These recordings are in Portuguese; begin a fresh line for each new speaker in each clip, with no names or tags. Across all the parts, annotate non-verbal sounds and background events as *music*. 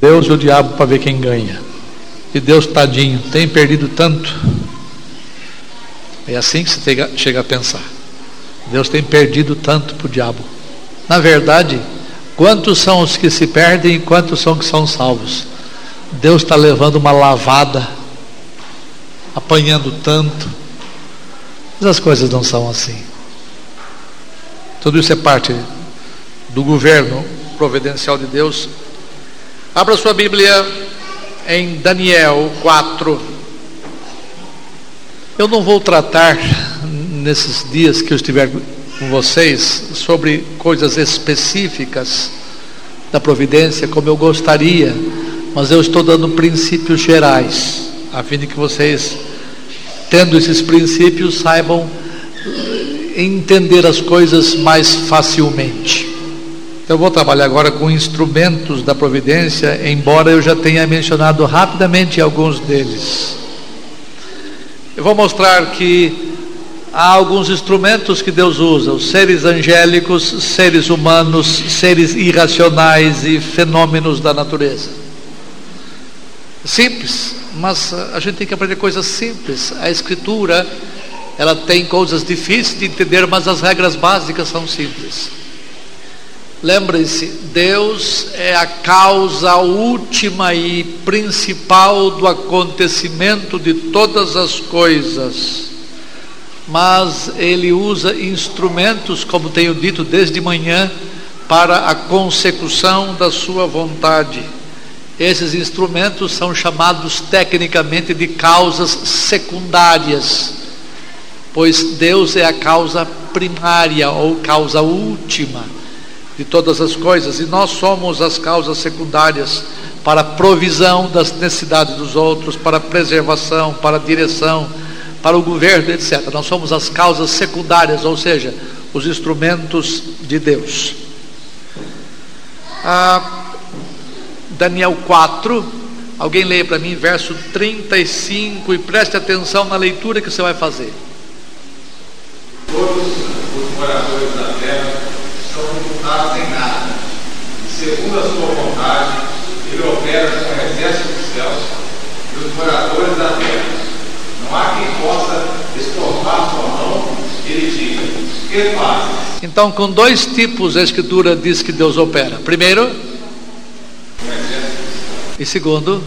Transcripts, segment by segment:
Deus e o diabo para ver quem ganha. E Deus, tadinho, tem perdido tanto. É assim que você chega a pensar. Deus tem perdido tanto para o diabo. Na verdade, quantos são os que se perdem e quantos são que são salvos? Deus está levando uma lavada, apanhando tanto. Mas as coisas não são assim. Tudo isso é parte do governo providencial de Deus. Abra sua Bíblia em Daniel 4. Eu não vou tratar nesses dias que eu estiver com vocês sobre coisas específicas da providência, como eu gostaria, mas eu estou dando princípios gerais, a fim de que vocês, tendo esses princípios, saibam entender as coisas mais facilmente. Eu vou trabalhar agora com instrumentos da providência, embora eu já tenha mencionado rapidamente alguns deles. Eu vou mostrar que há alguns instrumentos que Deus usa: os seres angélicos, seres humanos, seres irracionais e fenômenos da natureza. Simples, mas a gente tem que aprender coisas simples. A Escritura ela tem coisas difíceis de entender, mas as regras básicas são simples. Lembre-se, Deus é a causa última e principal do acontecimento de todas as coisas. Mas Ele usa instrumentos, como tenho dito desde manhã, para a consecução da Sua vontade. Esses instrumentos são chamados tecnicamente de causas secundárias pois Deus é a causa primária ou causa última de todas as coisas e nós somos as causas secundárias para a provisão das necessidades dos outros, para a preservação, para a direção, para o governo, etc. Nós somos as causas secundárias, ou seja, os instrumentos de Deus. Ah, Daniel 4, alguém leia para mim verso 35 e preste atenção na leitura que você vai fazer
todos os da terra são computados em nada. E segundo a sua vontade, ele opera com o exército dos céus e os moradores da terra. Não há quem possa estorvar sua mão e ele diga: Que fazes?
Então, com dois tipos a Escritura diz que Deus opera. Primeiro, e segundo,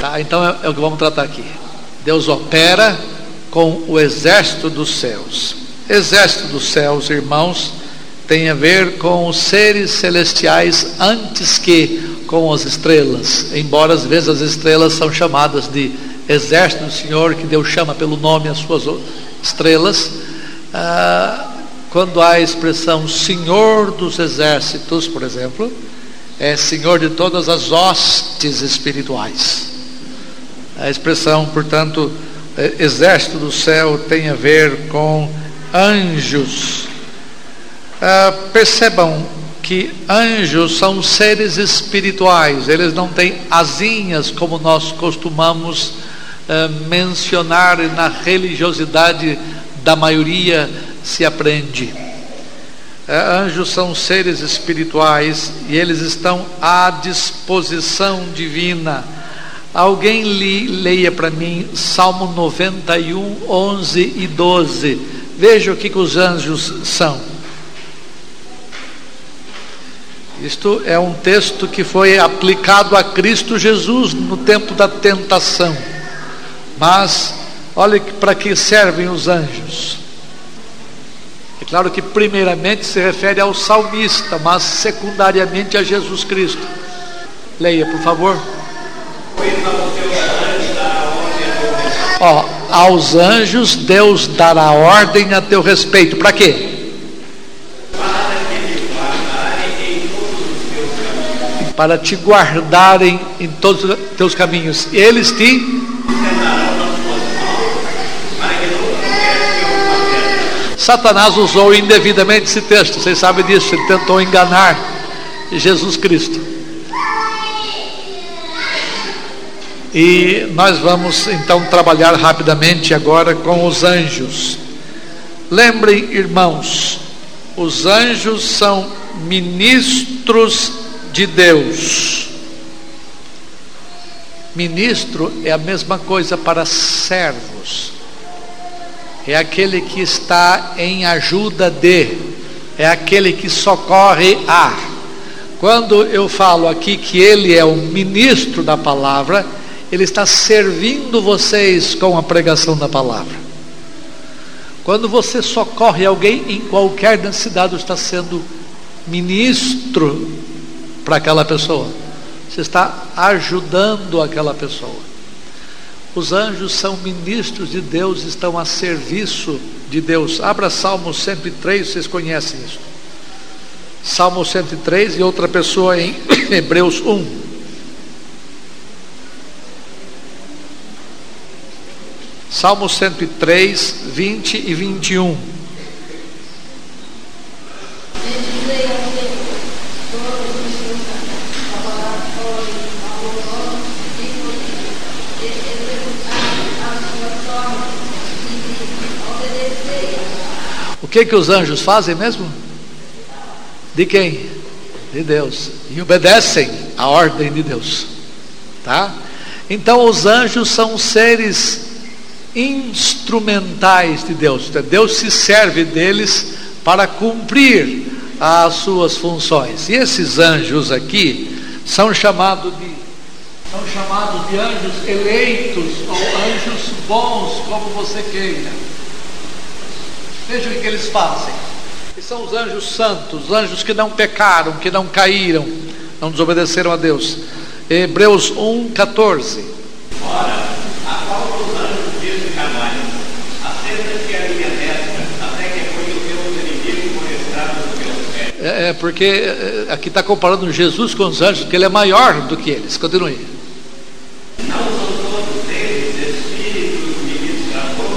tá, então é, é o que vamos tratar aqui. Deus opera com o exército dos céus. Exército dos céus, irmãos, tem a ver com os seres celestiais antes que com as estrelas, embora às vezes as estrelas são chamadas de exército do Senhor, que Deus chama pelo nome as suas estrelas. Ah, quando há a expressão Senhor dos exércitos, por exemplo, é Senhor de todas as hostes espirituais. A expressão, portanto, é, exército do céu tem a ver com anjos. Ah, percebam que anjos são seres espirituais, eles não têm asinhas como nós costumamos ah, mencionar na religiosidade da maioria se aprende. Ah, anjos são seres espirituais e eles estão à disposição divina Alguém li, leia para mim Salmo 91, 11 e 12. Veja o que, que os anjos são. Isto é um texto que foi aplicado a Cristo Jesus no tempo da tentação. Mas, olha para que servem os anjos. É claro que, primeiramente, se refere ao salmista, mas secundariamente a Jesus Cristo. Leia, por favor. Ó, aos anjos Deus dará ordem a teu respeito. Para quê? Para te guardarem em todos os teus caminhos. Eles te Satanás usou indevidamente esse texto, vocês sabem disso, ele tentou enganar Jesus Cristo. E nós vamos então trabalhar rapidamente agora com os anjos. Lembrem, irmãos, os anjos são ministros de Deus. Ministro é a mesma coisa para servos. É aquele que está em ajuda de, é aquele que socorre a. Quando eu falo aqui que ele é o ministro da palavra, ele está servindo vocês com a pregação da palavra. Quando você socorre alguém em qualquer necessidade, está sendo ministro para aquela pessoa. Você está ajudando aquela pessoa. Os anjos são ministros de Deus, estão a serviço de Deus. Abra Salmo 103, vocês conhecem isso. Salmo 103 e outra pessoa em *coughs* Hebreus 1. Salmo 103, 20 e 21. Que que os anjos fazem mesmo? De quem? De Deus. E obedecem a ordem de Deus. Tá? Então os anjos são seres instrumentais de Deus. Deus se serve deles para cumprir as suas funções. E esses anjos aqui são chamados de são chamados de anjos eleitos ou anjos bons, como você queira. Veja o que eles fazem. E são os anjos santos, os anjos que não pecaram, que não caíram, não desobedeceram a Deus. Hebreus 1, 14.
Ora, a qual dos anjos disse Carvalho, assenta-te a minha destra, até que foi o teu inimigo por estrada dos meus pés.
É, é porque é, aqui está comparando Jesus com os anjos, que ele é maior do que eles. Continue.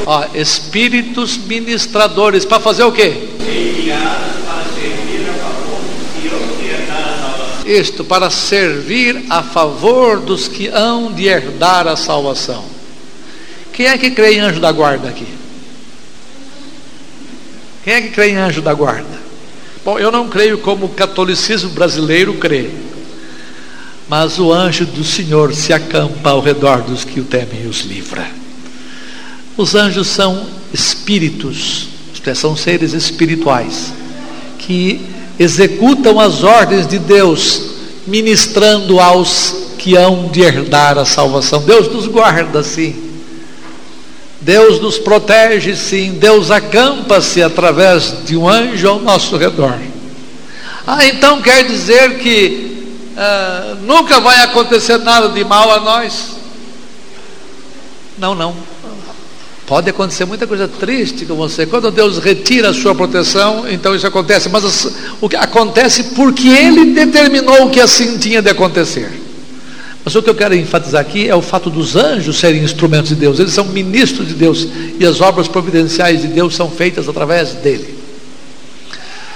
Ó, espíritos ministradores para fazer o quê?
enviados para servir a favor ofertar a salvação.
Isto para servir a favor dos que hão de herdar a salvação. Quem é que crê em anjo da guarda aqui? Quem é que crê em anjo da guarda? Bom, eu não creio como o catolicismo brasileiro crê. Mas o anjo do Senhor se acampa ao redor dos que o temem e os livra. Os anjos são espíritos, isto é, são seres espirituais que executam as ordens de Deus, ministrando aos que hão de herdar a salvação. Deus nos guarda, sim. Deus nos protege, sim. Deus acampa-se através de um anjo ao nosso redor. Ah, então quer dizer que ah, nunca vai acontecer nada de mal a nós? Não, não. Pode acontecer muita coisa triste com você. Quando Deus retira a sua proteção, então isso acontece. Mas as- o que acontece porque Ele determinou que assim tinha de acontecer. Mas o que eu quero enfatizar aqui é o fato dos anjos serem instrumentos de Deus. Eles são ministros de Deus e as obras providenciais de Deus são feitas através dele.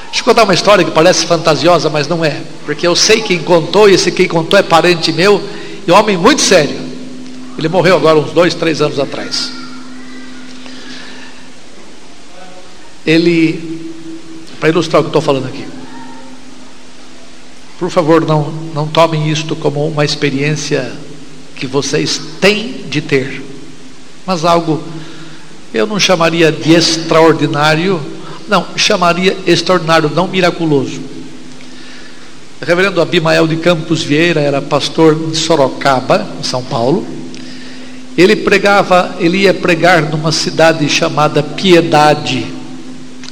Deixa eu contar uma história que parece fantasiosa, mas não é. Porque eu sei quem contou e esse quem contou é parente meu e um homem muito sério. Ele morreu agora uns dois, três anos atrás. Ele, para ilustrar o que estou falando aqui, por favor, não, não tomem isto como uma experiência que vocês têm de ter, mas algo, eu não chamaria de extraordinário, não, chamaria extraordinário, não miraculoso. O reverendo Abimael de Campos Vieira era pastor de Sorocaba, em São Paulo. Ele pregava, ele ia pregar numa cidade chamada Piedade,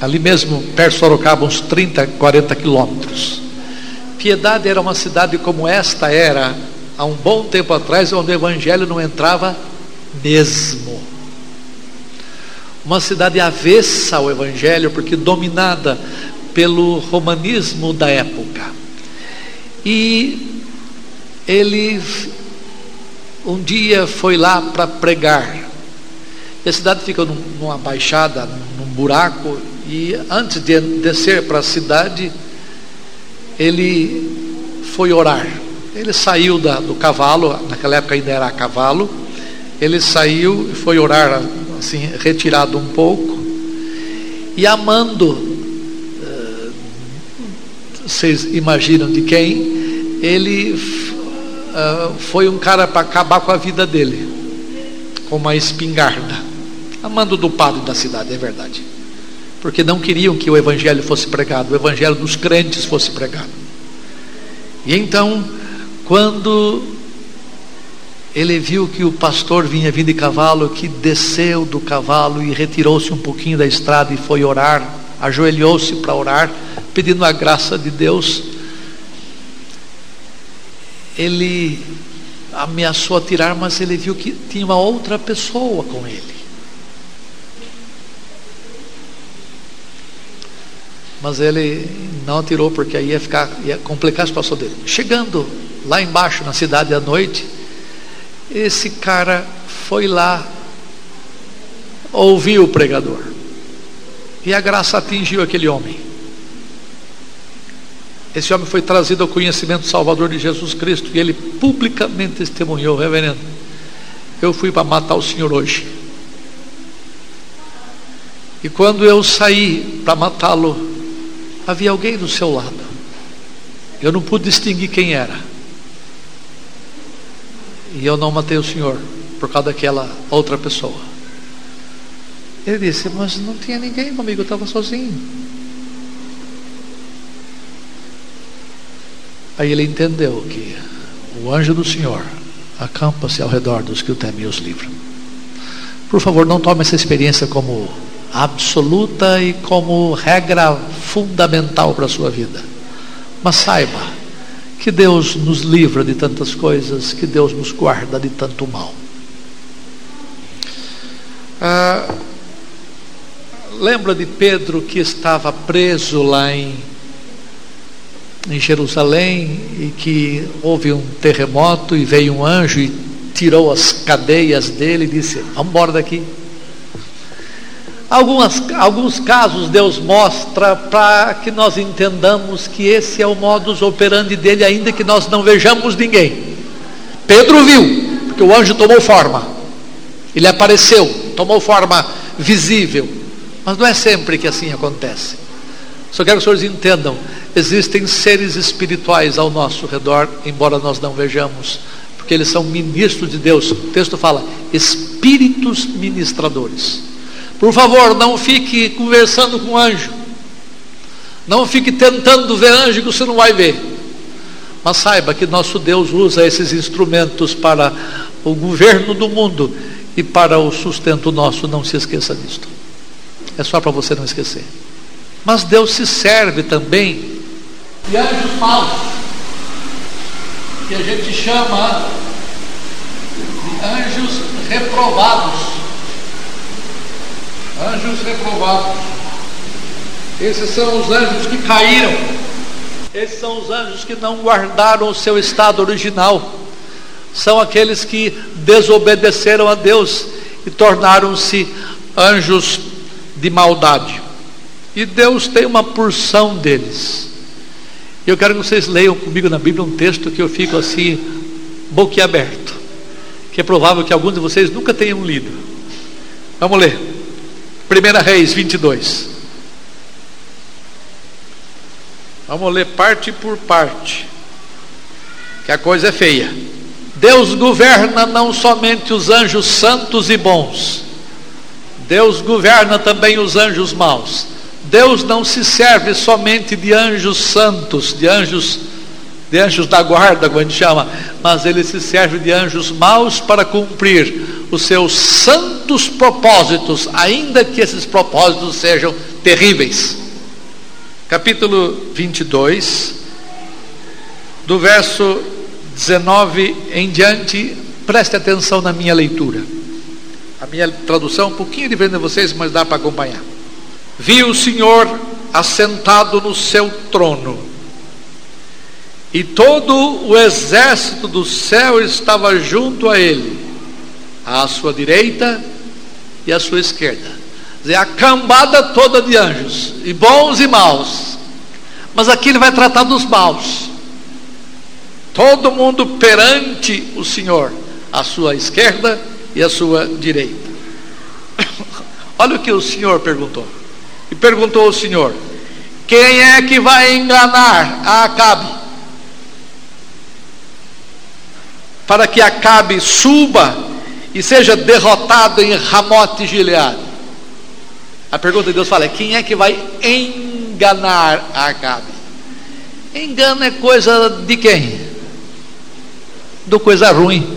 ali mesmo perto de Sorocaba, uns 30, 40 quilômetros. Piedade era uma cidade como esta era há um bom tempo atrás, onde o evangelho não entrava mesmo. Uma cidade avessa ao evangelho, porque dominada pelo romanismo da época. E ele um dia foi lá para pregar. E a cidade fica num, numa baixada, num buraco, e antes de descer para a cidade, ele foi orar. Ele saiu da, do cavalo, naquela época ainda era cavalo, ele saiu e foi orar, assim, retirado um pouco, e amando, eh, vocês imaginam de quem, ele uh, foi um cara para acabar com a vida dele, com uma espingarda, amando do padre da cidade, é verdade, porque não queriam que o evangelho fosse pregado, o evangelho dos crentes fosse pregado. E então, quando ele viu que o pastor vinha vindo de cavalo, que desceu do cavalo e retirou-se um pouquinho da estrada e foi orar, ajoelhou-se para orar, pedindo a graça de Deus. Ele ameaçou atirar, mas ele viu que tinha uma outra pessoa com ele. Mas ele não atirou porque aí ia ficar, ia complicar a situação dele. Chegando lá embaixo na cidade à noite, esse cara foi lá, ouviu o pregador, e a graça atingiu aquele homem. Esse homem foi trazido ao conhecimento salvador de Jesus Cristo e ele publicamente testemunhou, reverendo. Eu fui para matar o senhor hoje. E quando eu saí para matá-lo, havia alguém do seu lado. Eu não pude distinguir quem era. E eu não matei o senhor por causa daquela outra pessoa. Ele disse, mas não tinha ninguém comigo, eu estava sozinho. Aí ele entendeu que o anjo do Senhor acampa-se ao redor dos que o temem e os livram. Por favor, não tome essa experiência como absoluta e como regra fundamental para a sua vida. Mas saiba que Deus nos livra de tantas coisas, que Deus nos guarda de tanto mal. Ah, lembra de Pedro que estava preso lá em, em Jerusalém e que houve um terremoto e veio um anjo e tirou as cadeias dele e disse: Vamos embora daqui. Algumas, alguns casos Deus mostra para que nós entendamos que esse é o modus operandi dele, ainda que nós não vejamos ninguém. Pedro viu, porque o anjo tomou forma, ele apareceu, tomou forma visível, mas não é sempre que assim acontece. Só quero que os senhores entendam: existem seres espirituais ao nosso redor, embora nós não vejamos, porque eles são ministros de Deus. O texto fala: espíritos ministradores. Por favor, não fique conversando com anjo. Não fique tentando ver anjo que você não vai ver. Mas saiba que nosso Deus usa esses instrumentos para o governo do mundo e para o sustento nosso. Não se esqueça disto. É só para você não esquecer. Mas Deus se serve também de anjos maus, que a gente chama de anjos reprovados anjos reprovados. Esses são os anjos que caíram. Esses são os anjos que não guardaram o seu estado original. São aqueles que desobedeceram a Deus e tornaram-se anjos de maldade. E Deus tem uma porção deles. Eu quero que vocês leiam comigo na Bíblia um texto que eu fico assim, boquiaberto. Que é provável que alguns de vocês nunca tenham lido. Vamos ler. 1 Reis 22. Vamos ler parte por parte, que a coisa é feia. Deus governa não somente os anjos santos e bons, Deus governa também os anjos maus. Deus não se serve somente de anjos santos, de anjos de anjos da guarda, como a gente chama, mas ele se serve de anjos maus para cumprir os seus santos propósitos, ainda que esses propósitos sejam terríveis. Capítulo 22, do verso 19 em diante, preste atenção na minha leitura. A minha tradução é um pouquinho diferente de vocês, mas dá para acompanhar. Vi o Senhor assentado no seu trono e todo o exército do céu estava junto a ele, à sua direita e à sua esquerda. Dizer, a cambada toda de anjos, e bons e maus. Mas aqui ele vai tratar dos maus. Todo mundo perante o Senhor, à sua esquerda e à sua direita. *coughs* Olha o que o Senhor perguntou. E perguntou ao Senhor: Quem é que vai enganar a Acabe? para que Acabe suba e seja derrotado em Ramote Gileade. A pergunta de Deus fala: quem é que vai enganar Acabe? Engano é coisa de quem? Do coisa ruim.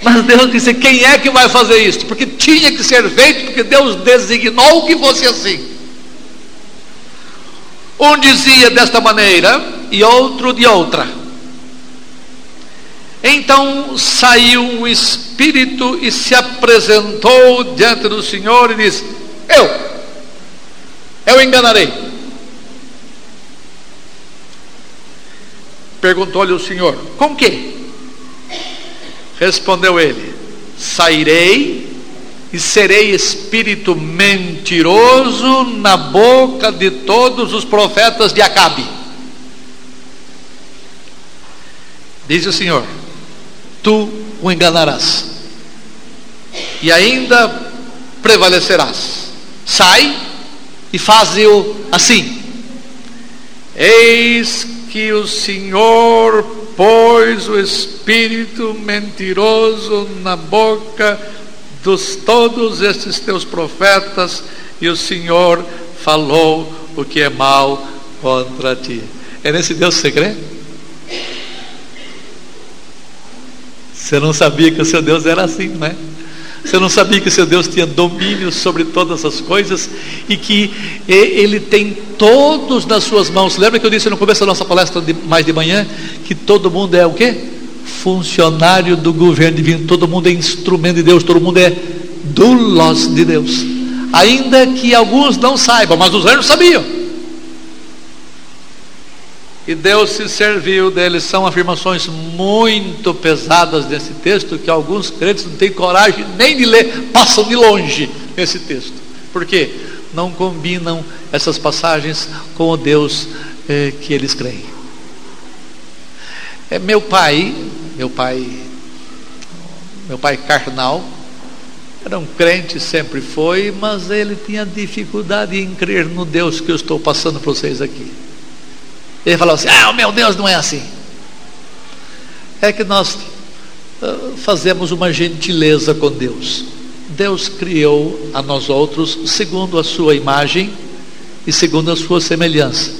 Mas Deus disse: quem é que vai fazer isso? Porque tinha que ser feito, porque Deus designou que fosse assim. Um dizia desta maneira e outro de outra. Então saiu o Espírito e se apresentou diante do Senhor e disse: Eu, eu enganarei. Perguntou-lhe o Senhor: Com que? Respondeu ele: Sairei e serei espírito mentiroso na boca de todos os profetas de Acabe. Diz o Senhor: Tu o enganarás, e ainda prevalecerás. Sai e faze-o assim. Eis que o Senhor pôs o espírito mentiroso na boca dos todos estes teus profetas, e o Senhor falou o que é mal contra ti. É nesse Deus que você crê? Você não sabia que o seu Deus era assim, não é? Você não sabia que o seu Deus tinha domínio sobre todas as coisas e que Ele tem todos nas suas mãos. Lembra que eu disse no começo da nossa palestra de, mais de manhã que todo mundo é o quê? Funcionário do governo divino. Todo mundo é instrumento de Deus. Todo mundo é dulos de Deus. Ainda que alguns não saibam, mas os anjos sabiam. E Deus se serviu deles. São afirmações muito pesadas nesse texto que alguns crentes não têm coragem nem de ler, passam de longe nesse texto. Por quê? Não combinam essas passagens com o Deus eh, que eles creem. É meu pai, meu pai, meu pai carnal, era um crente, sempre foi, mas ele tinha dificuldade em crer no Deus que eu estou passando para vocês aqui. Ele falou assim: Ah, meu Deus não é assim. É que nós uh, fazemos uma gentileza com Deus. Deus criou a nós outros segundo a sua imagem e segundo a sua semelhança.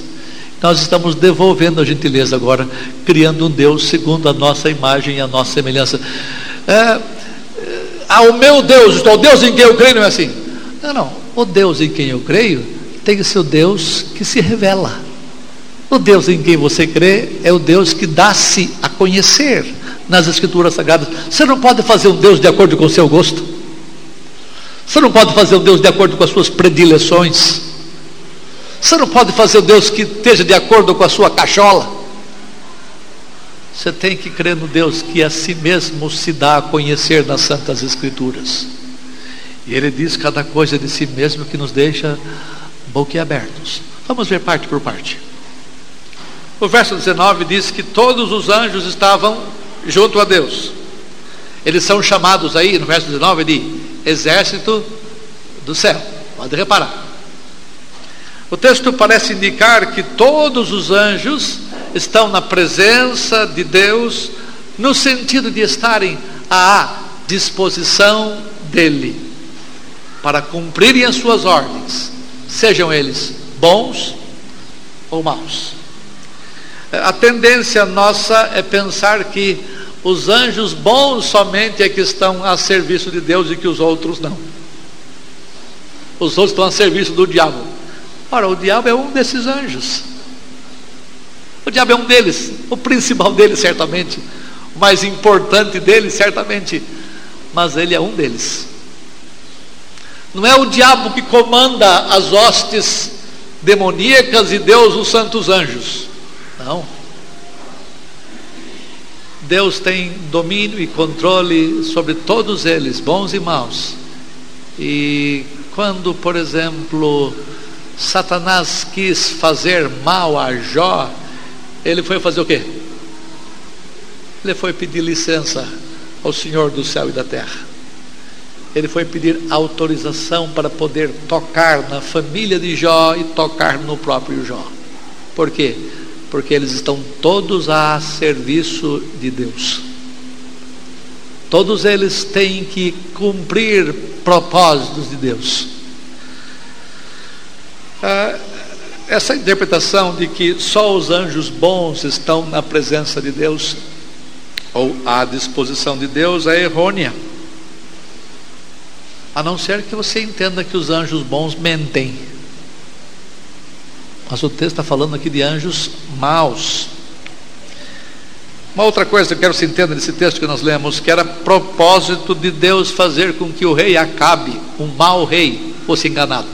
Nós estamos devolvendo a gentileza agora, criando um Deus segundo a nossa imagem e a nossa semelhança. É, é, ah, o meu Deus, o Deus em quem eu creio não é assim. Não, não. O Deus em quem eu creio tem o Deus que se revela. O Deus em quem você crê é o Deus que dá-se a conhecer nas Escrituras Sagradas. Você não pode fazer um Deus de acordo com o seu gosto. Você não pode fazer um Deus de acordo com as suas predileções. Você não pode fazer um Deus que esteja de acordo com a sua cachola. Você tem que crer no Deus que a si mesmo se dá a conhecer nas Santas Escrituras. E ele diz cada coisa de si mesmo que nos deixa boquiabertos. Vamos ver parte por parte. O verso 19 diz que todos os anjos estavam junto a Deus. Eles são chamados aí, no verso 19, de exército do céu. Pode reparar. O texto parece indicar que todos os anjos estão na presença de Deus, no sentido de estarem à disposição dEle, para cumprirem as suas ordens, sejam eles bons ou maus. A tendência nossa é pensar que os anjos bons somente é que estão a serviço de Deus e que os outros não. Os outros estão a serviço do diabo. Ora, o diabo é um desses anjos. O diabo é um deles, o principal deles, certamente, o mais importante deles, certamente, mas ele é um deles. Não é o diabo que comanda as hostes demoníacas e Deus os santos anjos. Não. Deus tem domínio e controle sobre todos eles, bons e maus. E quando, por exemplo, Satanás quis fazer mal a Jó, ele foi fazer o quê? Ele foi pedir licença ao Senhor do céu e da terra. Ele foi pedir autorização para poder tocar na família de Jó e tocar no próprio Jó. Por quê? Porque eles estão todos a serviço de Deus. Todos eles têm que cumprir propósitos de Deus. Ah, essa interpretação de que só os anjos bons estão na presença de Deus ou à disposição de Deus é errônea. A não ser que você entenda que os anjos bons mentem. Mas o texto está falando aqui de anjos maus. Uma outra coisa que eu quero que você entenda nesse texto que nós lemos, que era propósito de Deus fazer com que o rei Acabe, um mau rei, fosse enganado.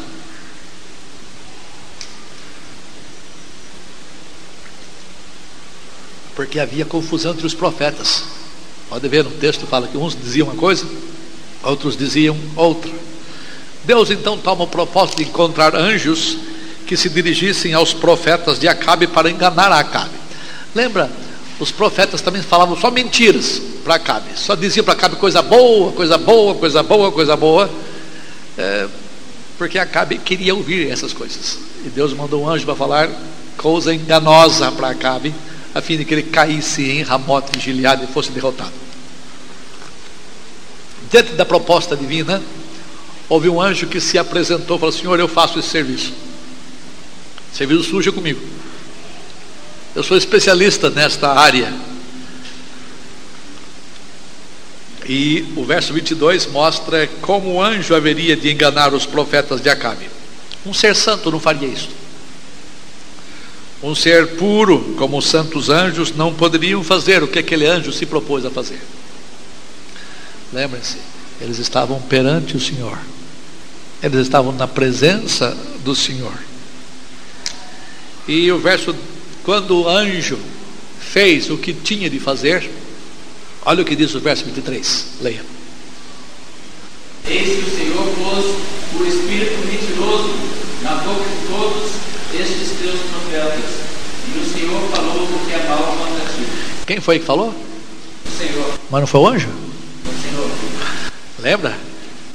Porque havia confusão entre os profetas. Pode ver no texto fala que uns diziam uma coisa, outros diziam outra. Deus então toma o propósito de encontrar anjos que se dirigissem aos profetas de Acabe para enganar Acabe. Lembra? Os profetas também falavam só mentiras para Acabe, só diziam para Acabe coisa boa, coisa boa, coisa boa, coisa boa, é, porque Acabe queria ouvir essas coisas. E Deus mandou um anjo para falar coisa enganosa para Acabe, a fim de que ele caísse em Ramote e Gileade e fosse derrotado. Diante da proposta divina, houve um anjo que se apresentou e falou: Senhor, eu faço esse serviço. Serviço sujo comigo. Eu sou especialista nesta área. E o verso 22 mostra como o anjo haveria de enganar os profetas de Acabe. Um ser santo não faria isso. Um ser puro, como os santos anjos, não poderiam fazer o que aquele anjo se propôs a fazer. Lembrem-se, eles estavam perante o Senhor, eles estavam na presença do Senhor. E o verso, quando o anjo fez o que tinha de fazer, olha o que diz o verso 23, leia.
Eis que o Senhor pôs o espírito mentiroso na boca de todos estes teus profetas, e o Senhor falou o que é mal contra ti.
Quem foi que falou?
O Senhor,
Mas não foi o anjo?
o Senhor.
Lembra?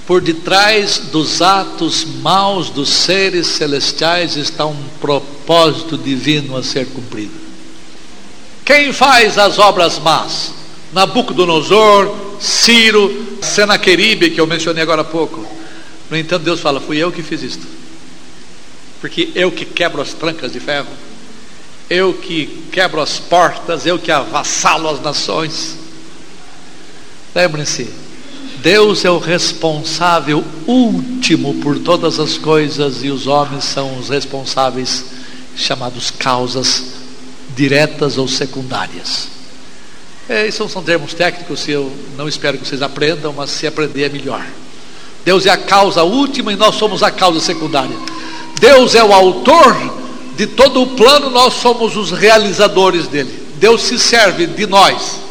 Por detrás dos atos maus dos seres celestiais está um propósito divino a ser cumprido. Quem faz as obras más? Nabucodonosor, Ciro, Senaqueribe, que eu mencionei agora há pouco. No entanto, Deus fala: Fui eu que fiz isto. Porque eu que quebro as trancas de ferro, eu que quebro as portas, eu que avassalo as nações. Lembrem-se, Deus é o responsável último por todas as coisas e os homens são os responsáveis, chamados causas diretas ou secundárias. É, isso são termos técnicos, eu não espero que vocês aprendam, mas se aprender é melhor. Deus é a causa última e nós somos a causa secundária. Deus é o autor de todo o plano, nós somos os realizadores dele. Deus se serve de nós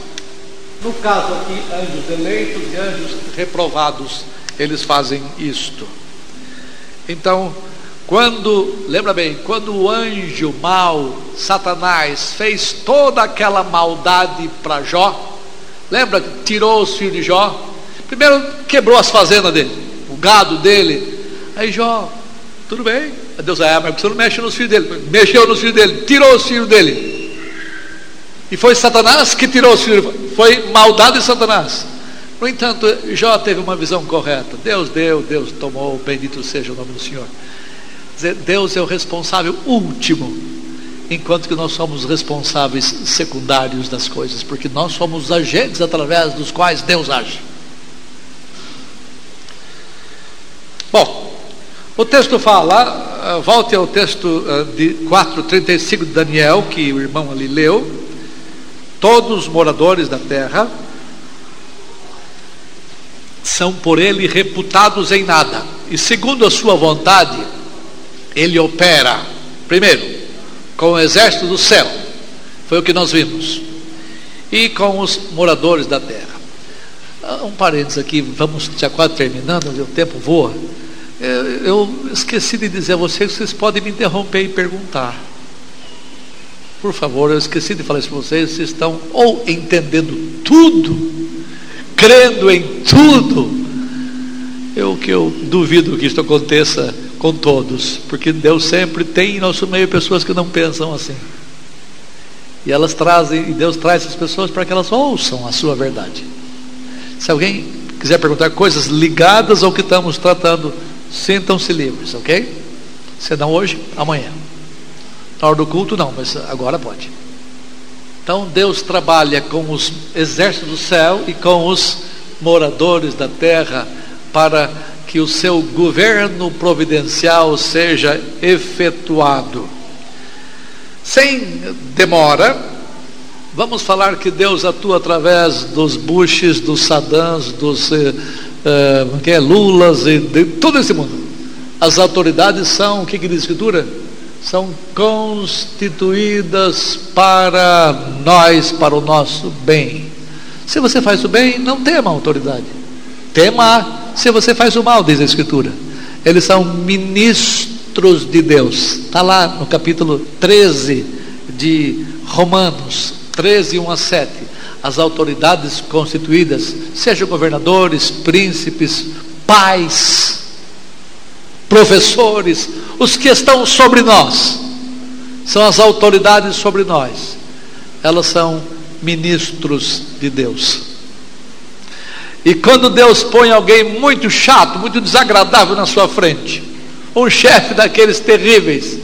no caso aqui, anjos eleitos e anjos reprovados, eles fazem isto. Então, quando, lembra bem, quando o anjo mau, Satanás, fez toda aquela maldade para Jó, lembra que tirou os filhos de Jó? Primeiro quebrou as fazendas dele, o gado dele. Aí Jó, tudo bem. Deus, ah, mas você não mexe nos filhos dele. Mexeu nos filhos dele, tirou os filhos dele. E foi Satanás que tirou os filhos, foi maldade de Satanás. No entanto, Jó teve uma visão correta. Deus deu, Deus tomou, bendito seja o nome do Senhor. Deus é o responsável último, enquanto que nós somos responsáveis secundários das coisas, porque nós somos os agentes através dos quais Deus age. Bom, o texto fala, volte ao texto de 4,35 de Daniel, que o irmão ali leu todos os moradores da terra são por ele reputados em nada. E segundo a sua vontade, ele opera, primeiro, com o exército do céu, foi o que nós vimos, e com os moradores da terra. Ah, um parênteses aqui, vamos já quase terminando, o tempo voa. Eu esqueci de dizer a vocês que vocês podem me interromper e perguntar. Por favor, eu esqueci de falar isso para vocês. Vocês estão ou entendendo tudo, crendo em tudo. Eu que eu duvido que isso aconteça com todos, porque Deus sempre tem em nosso meio pessoas que não pensam assim. E elas trazem, e Deus traz essas pessoas para que elas ouçam a sua verdade. Se alguém quiser perguntar coisas ligadas ao que estamos tratando, sintam-se livres, ok? Se não hoje, amanhã. Na hora do culto, não, mas agora pode. Então Deus trabalha com os exércitos do céu e com os moradores da terra para que o seu governo providencial seja efetuado. Sem demora, vamos falar que Deus atua através dos Bushes, dos Saddams, dos uh, que é, Lulas e de todo esse mundo. As autoridades são, o que, que diz a Escritura? São constituídas para nós, para o nosso bem. Se você faz o bem, não tema a autoridade. Tema se você faz o mal, diz a Escritura. Eles são ministros de Deus. Está lá no capítulo 13 de Romanos, 13, 1 a 7. As autoridades constituídas, sejam governadores, príncipes, pais, professores, os que estão sobre nós, são as autoridades sobre nós. Elas são ministros de Deus. E quando Deus põe alguém muito chato, muito desagradável na sua frente, um chefe daqueles terríveis,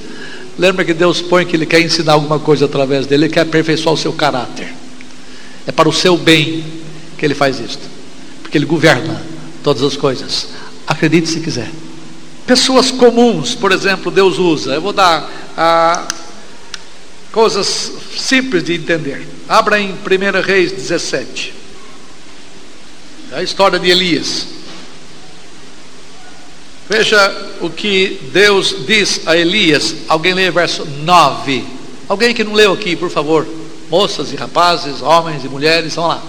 lembra que Deus põe que Ele quer ensinar alguma coisa através dele, Ele quer aperfeiçoar o seu caráter. É para o seu bem que Ele faz isto, porque Ele governa todas as coisas. Acredite se quiser. Pessoas comuns, por exemplo, Deus usa. Eu vou dar ah, coisas simples de entender. Abra em 1 Reis 17. É a história de Elias. Veja o que Deus diz a Elias. Alguém lê verso 9. Alguém que não leu aqui, por favor. Moças e rapazes, homens e mulheres, vão lá.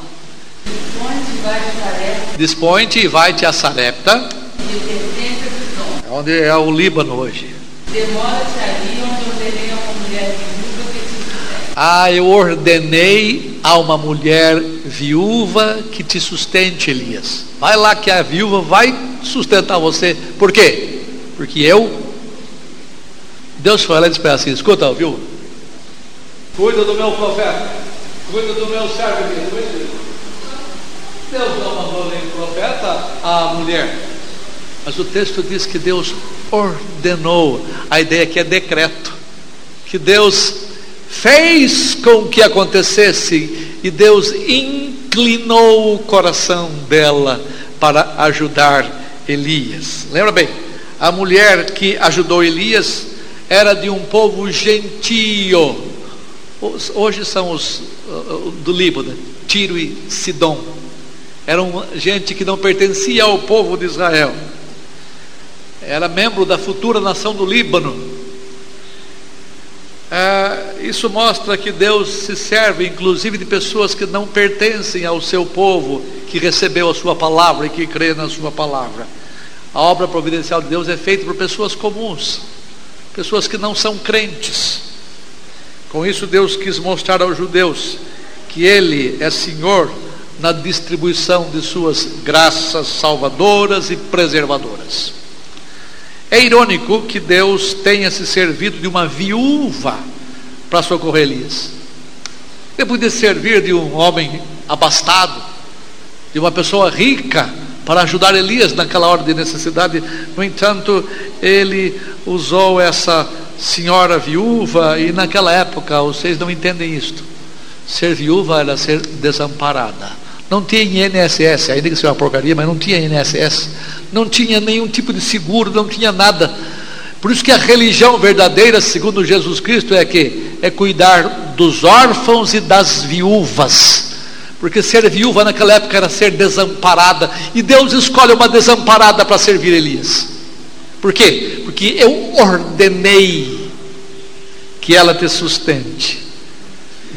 Dispõe-te e vai-te a Sarepta. É onde é o Líbano hoje. Demora-te ali onde ordenei a uma mulher viúva que te Ah, eu ordenei a uma mulher viúva que te sustente, Elias. Vai lá que a viúva vai sustentar você. Por quê? Porque eu. Deus foi lá e disse para assim: escuta, viu? Cuida do meu profeta, cuida do meu servo Deus não mandou nem profeta à mulher. Mas o texto diz que Deus ordenou. A ideia aqui é decreto. Que Deus fez com que acontecesse e Deus inclinou o coração dela para ajudar Elias. Lembra bem? A mulher que ajudou Elias era de um povo gentio. Hoje são os do Líbano, Tiro e Sidom. Eram gente que não pertencia ao povo de Israel. Era membro da futura nação do Líbano é, isso mostra que Deus se serve, inclusive, de pessoas que não pertencem ao seu povo, que recebeu a sua palavra e que crê na sua palavra. A obra providencial de Deus é feita por pessoas comuns, pessoas que não são crentes. Com isso, Deus quis mostrar aos judeus que Ele é Senhor na distribuição de suas graças salvadoras e preservadoras. É irônico que Deus tenha se servido de uma viúva para socorrer Elias. Ele podia servir de um homem abastado, de uma pessoa rica, para ajudar Elias naquela hora de necessidade. No entanto, ele usou essa senhora viúva, e naquela época, vocês não entendem isto. Ser viúva era ser desamparada. Não tinha INSS, ainda que seja uma porcaria, mas não tinha INSS. Não tinha nenhum tipo de seguro, não tinha nada. Por isso que a religião verdadeira, segundo Jesus Cristo, é que é cuidar dos órfãos e das viúvas. Porque ser viúva naquela época era ser desamparada. E Deus escolhe uma desamparada para servir Elias. Por quê? Porque eu ordenei que ela te sustente.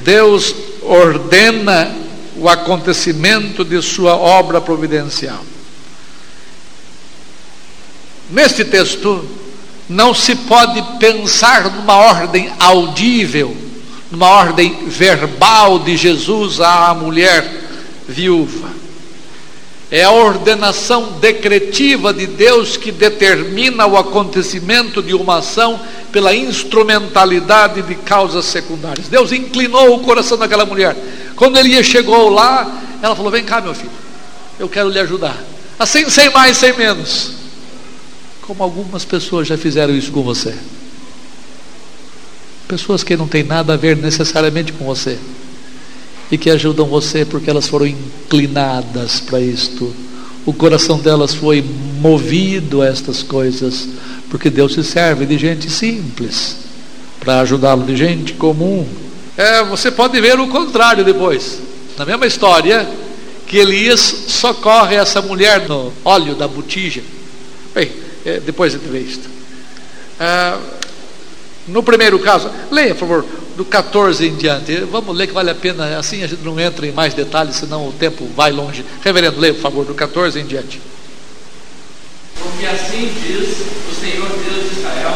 Deus ordena o acontecimento de sua obra providencial. Neste texto, não se pode pensar numa ordem audível, numa ordem verbal de Jesus à mulher viúva. É a ordenação decretiva de Deus que determina o acontecimento de uma ação pela instrumentalidade de causas secundárias. Deus inclinou o coração daquela mulher. Quando Elias chegou lá, ela falou: Vem cá, meu filho, eu quero lhe ajudar. Assim, sem mais, sem menos. Como algumas pessoas já fizeram isso com você. Pessoas que não têm nada a ver necessariamente com você e que ajudam você porque elas foram inclinadas para isto. O coração delas foi movido a estas coisas, porque Deus se serve de gente simples para ajudá-lo, de gente comum. É, você pode ver o contrário depois. Na mesma história, que Elias socorre essa mulher no óleo da botija. Bem, é, depois de ver isto. É, no primeiro caso, leia, por favor, do 14 em diante. Vamos ler que vale a pena, assim a gente não entra em mais detalhes, senão o tempo vai longe. Reverendo, leia, por favor, do 14 em diante.
Porque assim diz o Senhor Deus de Israel: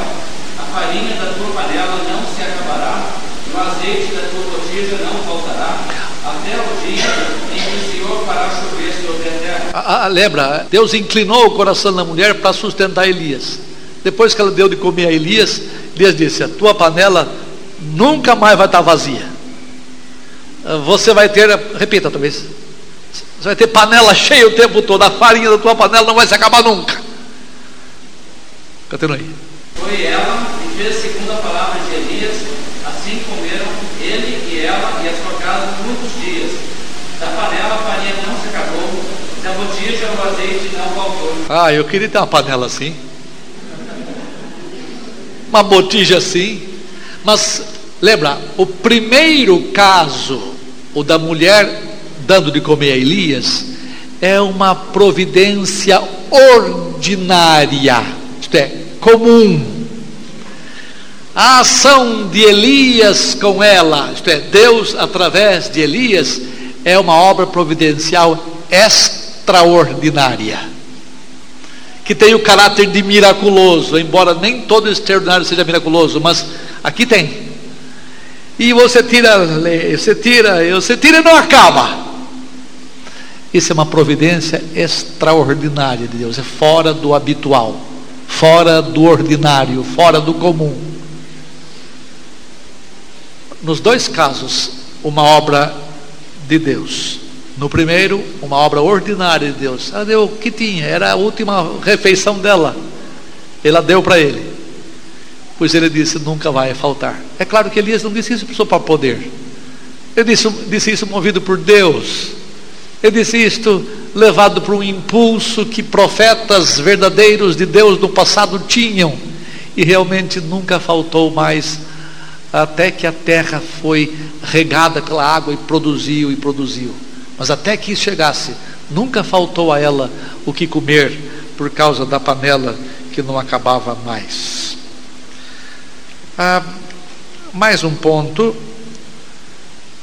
a farinha da tua panela não se acabará, e o azeite da tua botija não faltará, até o dia em que o Senhor fará chover sobre a terra.
Ah, ah, lembra, Deus inclinou o coração da mulher para sustentar Elias. Depois que ela deu de comer a Elias, Elias disse: A tua panela nunca mais vai estar vazia. Você vai ter, repita talvez, você vai ter panela cheia o tempo todo, a farinha da tua panela não vai se acabar nunca. Continue.
Foi ela que fez segundo a palavra de Elias, assim comeram ele e ela e a sua casa muitos dias. Da panela a farinha não se acabou, da botija o azeite não faltou.
Ah, eu queria ter uma panela assim. Uma botija assim. Mas lembra, o primeiro caso, o da mulher dando de comer a Elias, é uma providência ordinária, isto é, comum. A ação de Elias com ela, isto é, Deus através de Elias, é uma obra providencial extraordinária, que tem o caráter de miraculoso, embora nem todo extraordinário seja miraculoso, mas Aqui tem. E você tira, você tira, você tira e não acaba. Isso é uma providência extraordinária de Deus, é fora do habitual, fora do ordinário, fora do comum. Nos dois casos, uma obra de Deus. No primeiro, uma obra ordinária de Deus. Ela deu o que tinha, era a última refeição dela. Ela deu para ele pois ele disse: nunca vai faltar. É claro que Elias não disse isso só para poder, ele disse, disse isso movido por Deus, ele disse isto levado por um impulso que profetas verdadeiros de Deus no passado tinham, e realmente nunca faltou mais, até que a terra foi regada pela água e produziu e produziu. Mas até que chegasse, nunca faltou a ela o que comer por causa da panela que não acabava mais. Ah, mais um ponto.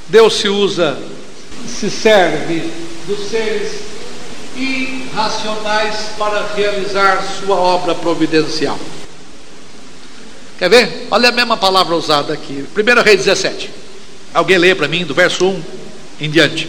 Deus se usa, se serve dos seres irracionais para realizar sua obra providencial. Quer ver? Olha a mesma palavra usada aqui. 1 Rei 17. Alguém lê para mim do verso 1 em diante.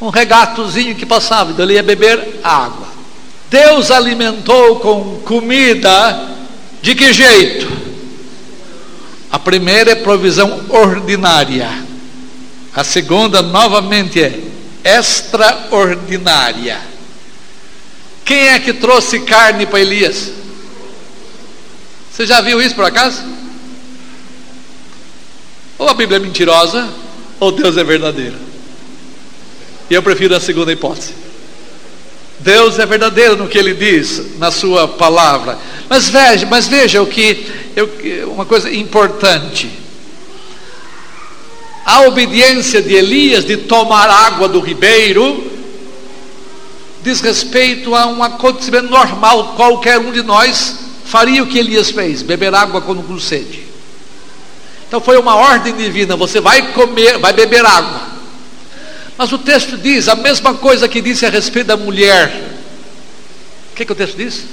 um regatozinho que passava, ele ia beber água. Deus alimentou com comida de que jeito? A primeira é provisão ordinária, a segunda, novamente, é extraordinária. Quem é que trouxe carne para Elias? Você já viu isso por acaso? Ou a Bíblia é mentirosa, ou Deus é verdadeiro. E eu prefiro a segunda hipótese. Deus é verdadeiro no que ele diz na sua palavra. Mas veja, mas veja o que eu, uma coisa importante. A obediência de Elias de tomar água do ribeiro diz respeito a um acontecimento normal, qualquer um de nós faria o que Elias fez, beber água quando com sede. Então foi uma ordem divina, você vai comer, vai beber água. Mas o texto diz a mesma coisa que disse a respeito da mulher. O que, que o texto diz?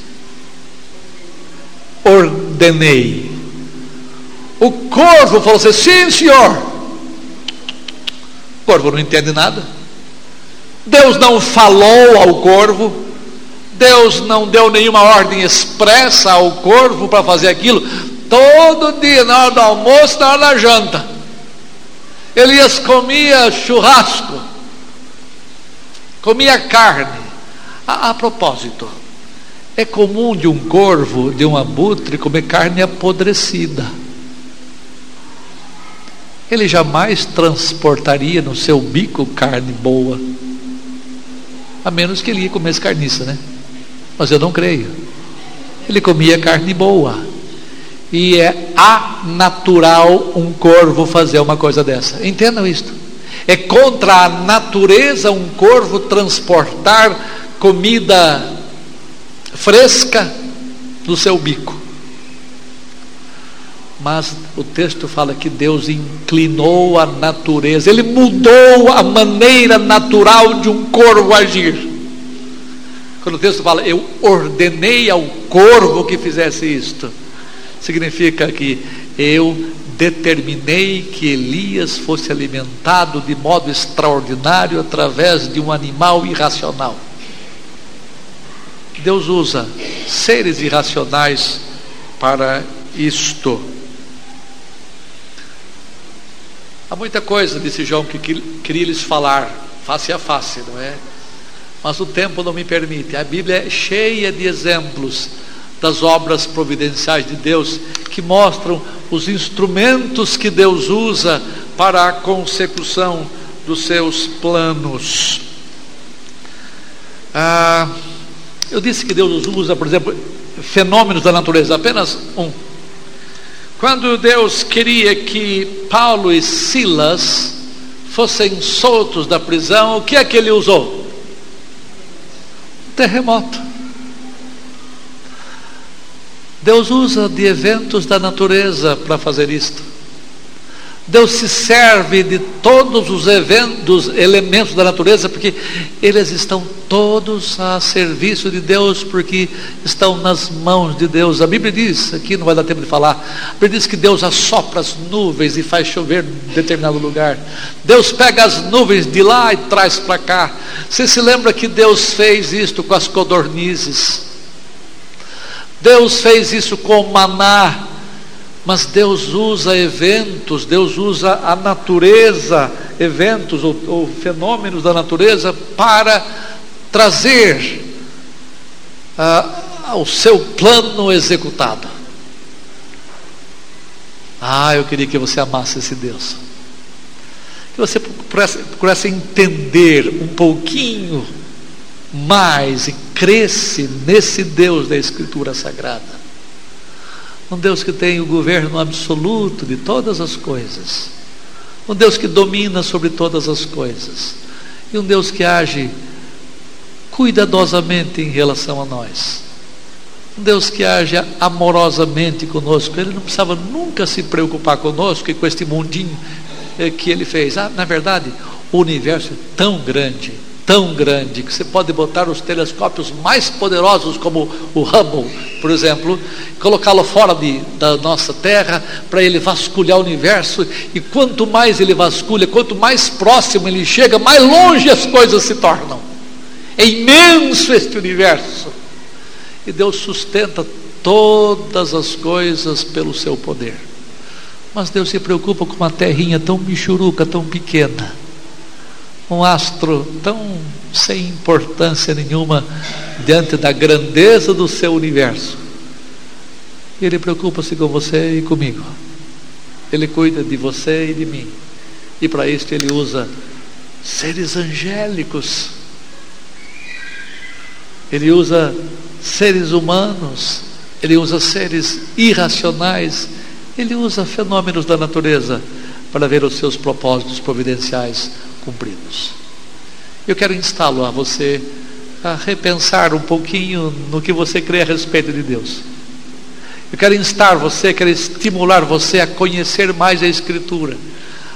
Ordenei. O corvo falou assim: sim, senhor. O corvo não entende nada. Deus não falou ao corvo. Deus não deu nenhuma ordem expressa ao corvo para fazer aquilo. Todo dia, na hora do almoço, na hora da janta. Elias comia churrasco, comia carne. A, a propósito, é comum de um corvo, de um abutre, comer carne apodrecida. Ele jamais transportaria no seu bico carne boa, a menos que ele ia comer carniça, né? Mas eu não creio. Ele comia carne boa e é anatural um corvo fazer uma coisa dessa. Entendam isto. É contra a natureza um corvo transportar comida fresca no seu bico. Mas o texto fala que Deus inclinou a natureza, Ele mudou a maneira natural de um corvo agir. Quando o texto fala, eu ordenei ao corvo que fizesse isto significa que eu determinei que Elias fosse alimentado de modo extraordinário através de um animal irracional. Deus usa seres irracionais para isto. Há muita coisa, disse João, que queria lhes falar face a face, não é? Mas o tempo não me permite. A Bíblia é cheia de exemplos das obras providenciais de Deus, que mostram os instrumentos que Deus usa para a consecução dos seus planos. Ah, eu disse que Deus usa, por exemplo, fenômenos da natureza, apenas um. Quando Deus queria que Paulo e Silas fossem soltos da prisão, o que é que ele usou? terremoto. Deus usa de eventos da natureza para fazer isto. Deus se serve de todos os eventos, elementos da natureza, porque eles estão todos a serviço de Deus, porque estão nas mãos de Deus. A Bíblia diz, aqui não vai dar tempo de falar, a Bíblia diz que Deus assopra as nuvens e faz chover em determinado lugar. Deus pega as nuvens de lá e traz para cá. Você se lembra que Deus fez isto com as codornizes? Deus fez isso com maná, mas Deus usa eventos, Deus usa a natureza, eventos ou, ou fenômenos da natureza para trazer ah, o seu plano executado. Ah, eu queria que você amasse esse Deus. Que você procurasse, procurasse entender um pouquinho mais e cresce nesse Deus da Escritura Sagrada. Um Deus que tem o governo absoluto de todas as coisas. Um Deus que domina sobre todas as coisas. E um Deus que age cuidadosamente em relação a nós. Um Deus que age amorosamente conosco. Ele não precisava nunca se preocupar conosco e com este mundinho eh, que ele fez. Ah, na verdade, o universo é tão grande tão grande que você pode botar os telescópios mais poderosos, como o Hubble, por exemplo, colocá-lo fora de, da nossa Terra para ele vasculhar o universo. E quanto mais ele vasculha, quanto mais próximo ele chega, mais longe as coisas se tornam. É imenso este universo. E Deus sustenta todas as coisas pelo seu poder. Mas Deus se preocupa com uma terrinha tão michuruca, tão pequena um astro tão sem importância nenhuma diante da grandeza do seu universo. Ele preocupa-se com você e comigo. Ele cuida de você e de mim. E para isso ele usa seres angélicos. Ele usa seres humanos, ele usa seres irracionais, ele usa fenômenos da natureza para ver os seus propósitos providenciais cumpridos. Eu quero instá-lo a você a repensar um pouquinho no que você crê a respeito de Deus. Eu quero instar você, quero estimular você a conhecer mais a Escritura,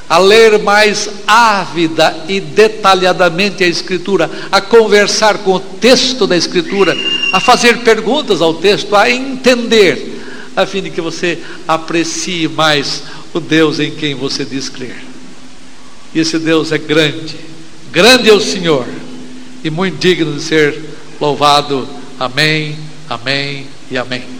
a ler mais ávida e detalhadamente a Escritura, a conversar com o texto da Escritura, a fazer perguntas ao texto, a entender, a fim de que você aprecie mais o Deus em quem você diz crer. E esse Deus é grande, grande é o Senhor e muito digno de ser louvado. Amém, amém e amém.